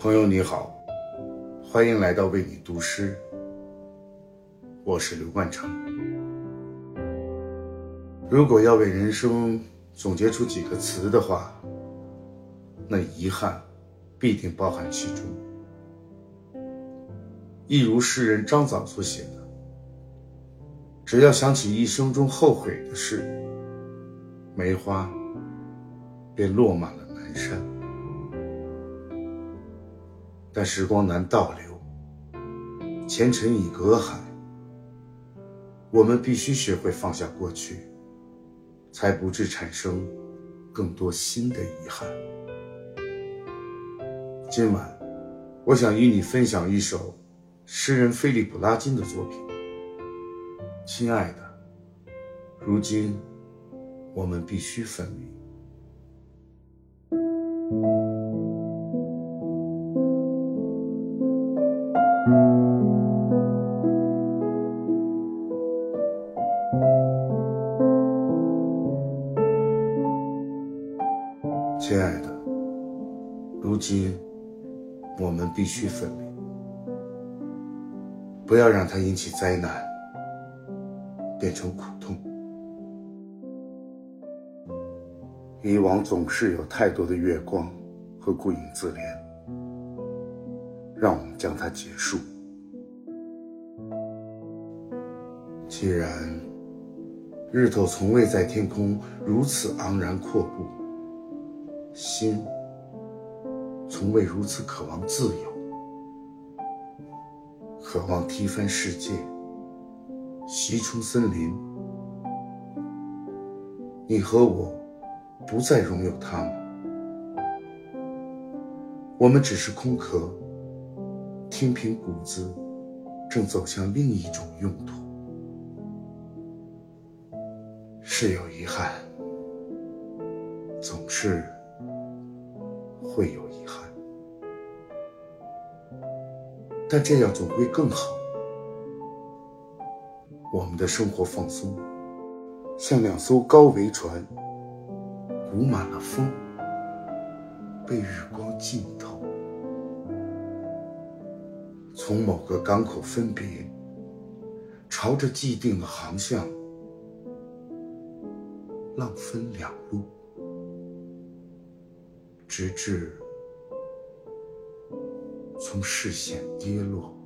朋友你好，欢迎来到为你读诗。我是刘冠成。如果要为人生总结出几个词的话，那遗憾必定包含其中。一如诗人张枣所写的：“只要想起一生中后悔的事，梅花便落满了南山。”但时光难倒流，前尘已隔海。我们必须学会放下过去，才不致产生更多新的遗憾。今晚，我想与你分享一首诗人菲利普·拉金的作品。亲爱的，如今我们必须分离。亲爱的，如今我们必须分离，不要让它引起灾难，变成苦痛。以往总是有太多的月光和顾影自怜，让我们将它结束。既然日头从未在天空如此昂然阔步，心从未如此渴望自由，渴望踢翻世界，袭冲森林。你和我不再拥有他们，我们只是空壳，听凭骨子，正走向另一种用途。是有遗憾，总是会有遗憾，但这样总会更好。我们的生活放松，像两艘高桅船，鼓满了风，被日光浸透。从某个港口分别，朝着既定的航向。浪分两路，直至从视线跌落。